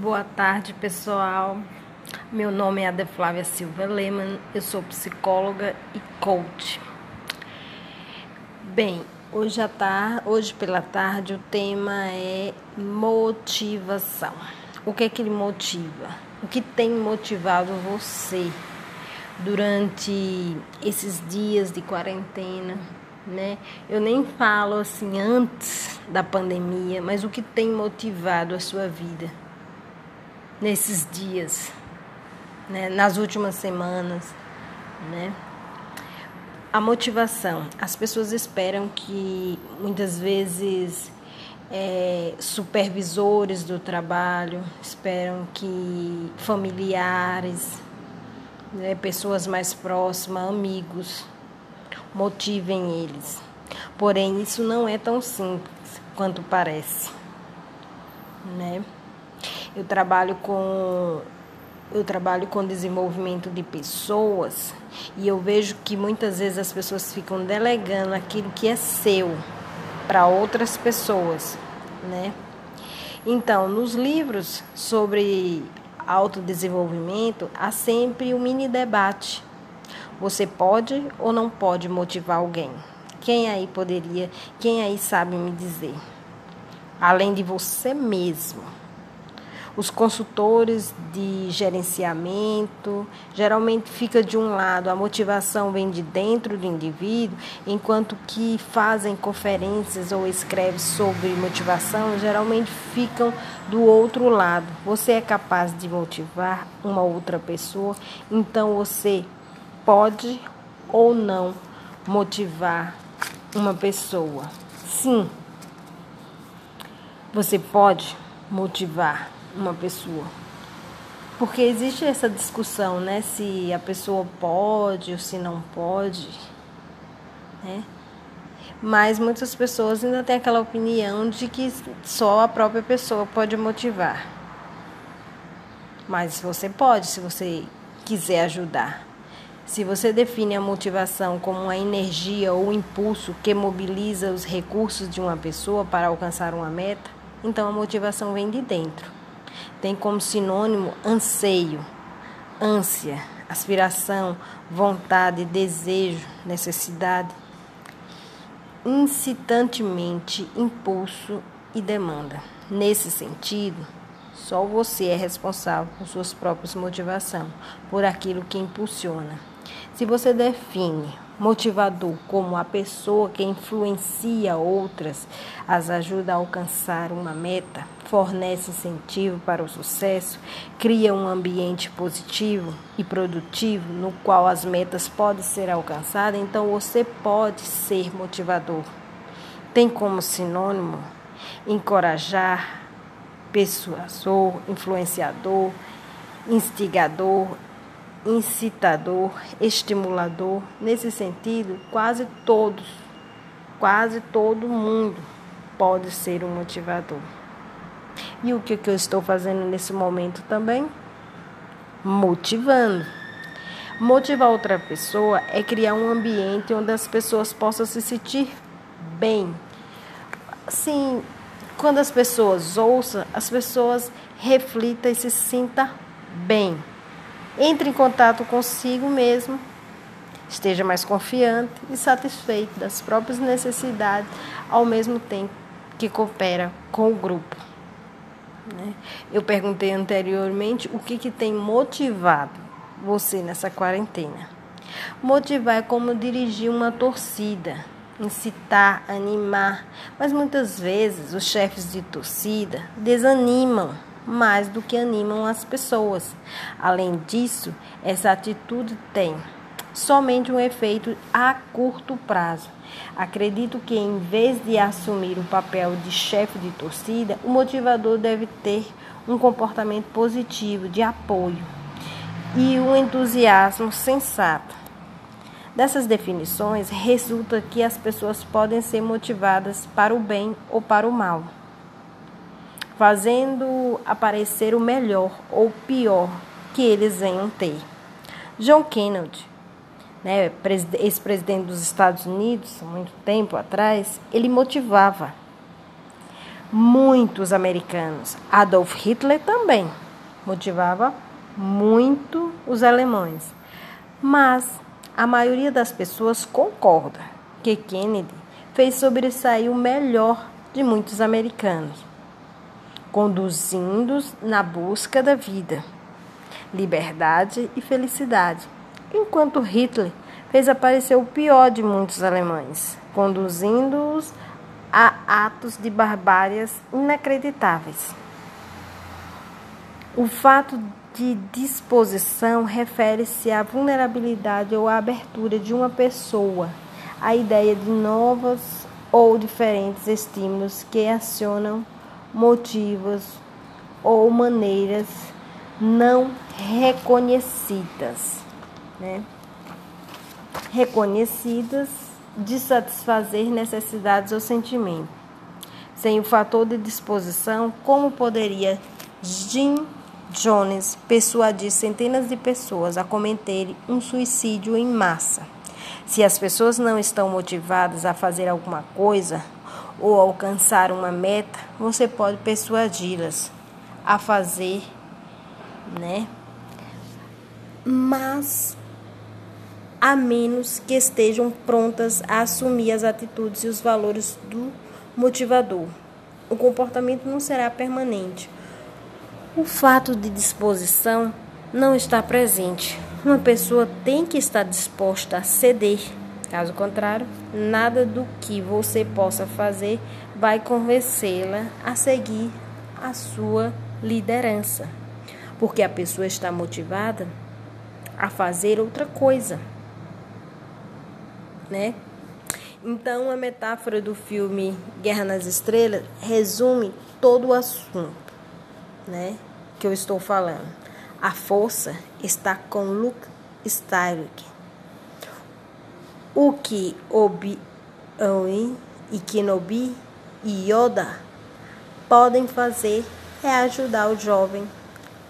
Boa tarde, pessoal. Meu nome é Ada Flávia Silva Lehmann, eu sou psicóloga e coach. Bem, hoje, à tarde, hoje pela tarde o tema é motivação. O que é que ele motiva? O que tem motivado você durante esses dias de quarentena? Né? Eu nem falo assim antes da pandemia, mas o que tem motivado a sua vida nesses dias, né? nas últimas semanas, né? A motivação. As pessoas esperam que muitas vezes é, supervisores do trabalho, esperam que familiares, né, pessoas mais próximas, amigos, motivem eles. Porém, isso não é tão simples quanto parece, né? Eu trabalho com eu trabalho com desenvolvimento de pessoas e eu vejo que muitas vezes as pessoas ficam delegando aquilo que é seu para outras pessoas, né? Então, nos livros sobre autodesenvolvimento, há sempre um mini debate você pode ou não pode motivar alguém? Quem aí poderia, quem aí sabe me dizer? Além de você mesmo. Os consultores de gerenciamento geralmente fica de um lado, a motivação vem de dentro do indivíduo, enquanto que fazem conferências ou escrevem sobre motivação geralmente ficam do outro lado. Você é capaz de motivar uma outra pessoa, então você pode ou não motivar uma pessoa. Sim, você pode motivar uma pessoa. Porque existe essa discussão, né? Se a pessoa pode ou se não pode, né? Mas muitas pessoas ainda têm aquela opinião de que só a própria pessoa pode motivar. Mas você pode, se você quiser ajudar. Se você define a motivação como uma energia ou impulso que mobiliza os recursos de uma pessoa para alcançar uma meta, então a motivação vem de dentro. Tem como sinônimo anseio, ânsia, aspiração, vontade, desejo, necessidade, incitantemente, impulso e demanda. Nesse sentido, só você é responsável por suas próprias motivações, por aquilo que impulsiona. Se você define motivador como a pessoa que influencia outras, as ajuda a alcançar uma meta, fornece incentivo para o sucesso, cria um ambiente positivo e produtivo no qual as metas podem ser alcançadas, então você pode ser motivador. Tem como sinônimo encorajar, persuasor, influenciador, instigador, incitador, estimulador. Nesse sentido, quase todos, quase todo mundo pode ser um motivador. E o que, que eu estou fazendo nesse momento também? Motivando. Motivar outra pessoa é criar um ambiente onde as pessoas possam se sentir bem. Assim, quando as pessoas ouçam, as pessoas reflitam e se sintam bem. Entre em contato consigo mesmo, esteja mais confiante e satisfeito das próprias necessidades, ao mesmo tempo que coopera com o grupo. Né? Eu perguntei anteriormente o que, que tem motivado você nessa quarentena. Motivar é como dirigir uma torcida, incitar, animar, mas muitas vezes os chefes de torcida desanimam mais do que animam as pessoas. Além disso, essa atitude tem somente um efeito a curto prazo. Acredito que, em vez de assumir o papel de chefe de torcida, o motivador deve ter um comportamento positivo de apoio e um entusiasmo sensato. Dessas definições, resulta que as pessoas podem ser motivadas para o bem ou para o mal fazendo aparecer o melhor ou pior que eles venham ter. John Kennedy, né, ex-presidente dos Estados Unidos, muito tempo atrás, ele motivava. muitos americanos. Adolf Hitler também motivava muito os alemães. Mas a maioria das pessoas concorda que Kennedy fez sobressair o melhor de muitos americanos, conduzindo-os na busca da vida, liberdade e felicidade, enquanto Hitler fez aparecer o pior de muitos alemães, conduzindo-os a atos de barbárias inacreditáveis. O fato de disposição refere-se à vulnerabilidade ou à abertura de uma pessoa à ideia de novos ou diferentes estímulos que acionam motivos ou maneiras não reconhecidas, né? reconhecidas de satisfazer necessidades ou sentimentos. Sem o fator de disposição, como poderia Jim Jones persuadir centenas de pessoas a cometerem um suicídio em massa? Se as pessoas não estão motivadas a fazer alguma coisa ou alcançar uma meta, você pode persuadi-las a fazer, né? Mas a menos que estejam prontas a assumir as atitudes e os valores do motivador. O comportamento não será permanente. O fato de disposição não está presente. Uma pessoa tem que estar disposta a ceder. Caso contrário, nada do que você possa fazer vai convencê-la a seguir a sua liderança, porque a pessoa está motivada a fazer outra coisa né? Então, a metáfora do filme Guerra nas Estrelas resume todo o assunto, né? Que eu estou falando. A força está com Luke Skywalker. O que Obi-Wan e Kenobi e Yoda podem fazer é ajudar o jovem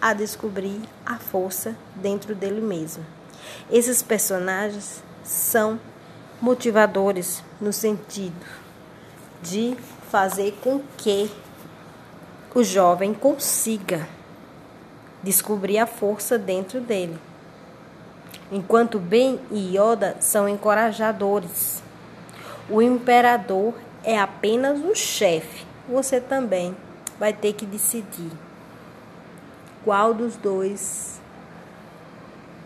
a descobrir a força dentro dele mesmo. Esses personagens são motivadores no sentido de fazer com que o jovem consiga descobrir a força dentro dele. Enquanto Ben e Yoda são encorajadores. O imperador é apenas o chefe. Você também vai ter que decidir qual dos dois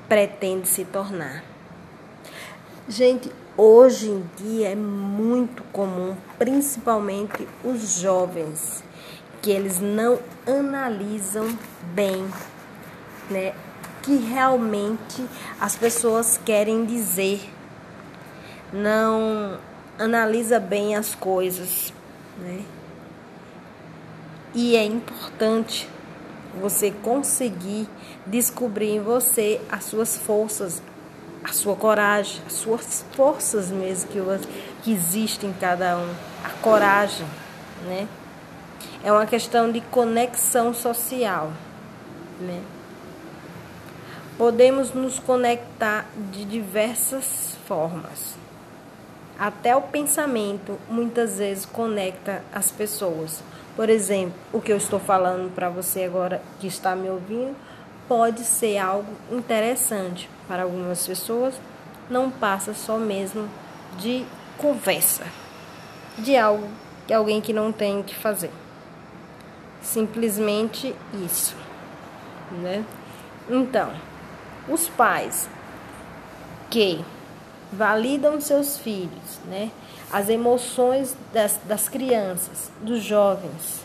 pretende se tornar. Gente, Hoje em dia é muito comum, principalmente os jovens, que eles não analisam bem, né, que realmente as pessoas querem dizer. Não analisa bem as coisas, né? E é importante você conseguir descobrir em você as suas forças, a sua coragem, as suas forças mesmo que, que existem em cada um, a coragem, né? É uma questão de conexão social, né? Podemos nos conectar de diversas formas. Até o pensamento muitas vezes conecta as pessoas. Por exemplo, o que eu estou falando para você agora que está me ouvindo pode ser algo interessante para algumas pessoas, não passa só mesmo de conversa, de algo que alguém que não tem o que fazer. Simplesmente isso, né? Então, os pais que validam seus filhos, né? As emoções das, das crianças, dos jovens,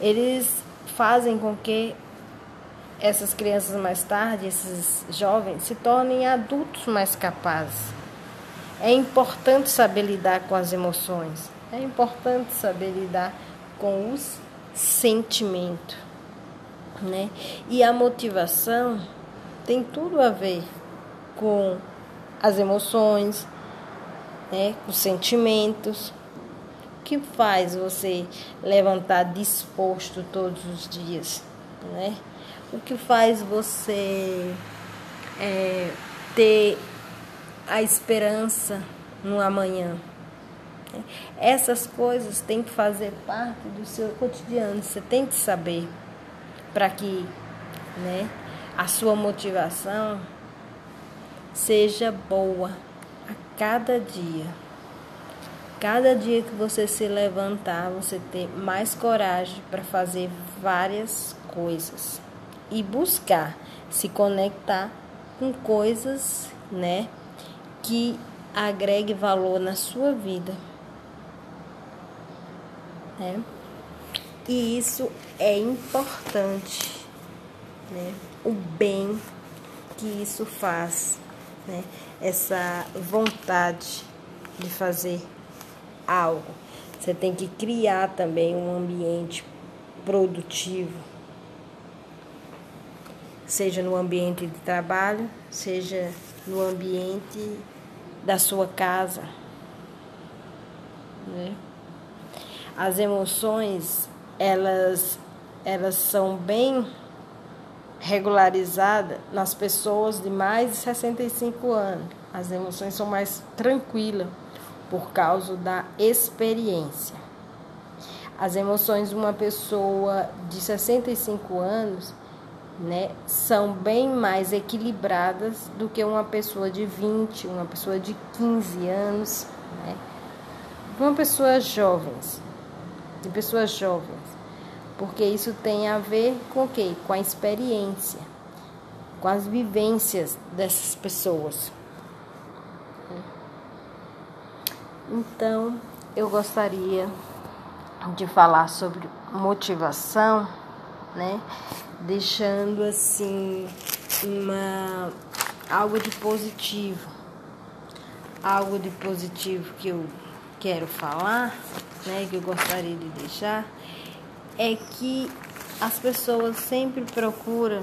eles fazem com que essas crianças mais tarde, esses jovens, se tornem adultos mais capazes. É importante saber lidar com as emoções, é importante saber lidar com os sentimentos, né? E a motivação tem tudo a ver com as emoções, né? Os sentimentos. Que faz você levantar disposto todos os dias, né? o que faz você é, ter a esperança no amanhã. Essas coisas têm que fazer parte do seu cotidiano. Você tem que saber para que né, a sua motivação seja boa a cada dia. Cada dia que você se levantar, você ter mais coragem para fazer várias coisas e buscar se conectar com coisas, né, que agregue valor na sua vida. Né? E isso é importante, né? O bem que isso faz, né? Essa vontade de fazer algo. Você tem que criar também um ambiente produtivo, seja no ambiente de trabalho, seja no ambiente da sua casa. Né? As emoções, elas, elas são bem regularizadas nas pessoas de mais de 65 anos. As emoções são mais tranquilas por causa da experiência. As emoções de uma pessoa de 65 anos né, são bem mais equilibradas do que uma pessoa de 20, uma pessoa de 15 anos, né? Uma pessoa jovens, de pessoas jovens, porque isso tem a ver com o quê? Com a experiência, com as vivências dessas pessoas. Então, eu gostaria de falar sobre motivação, né? Deixando assim uma algo de positivo. Algo de positivo que eu quero falar, né, que eu gostaria de deixar é que as pessoas sempre procuram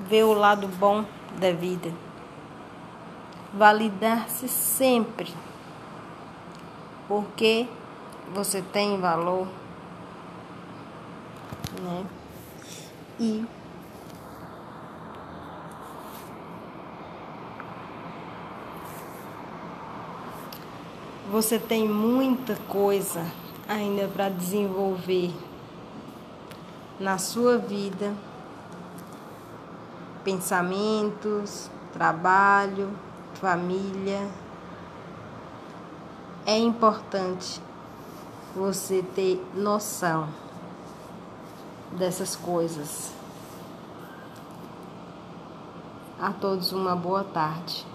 ver o lado bom da vida. Validar-se sempre porque você tem valor, né? E você tem muita coisa ainda para desenvolver na sua vida, pensamentos, trabalho, família é importante você ter noção dessas coisas. A todos uma boa tarde.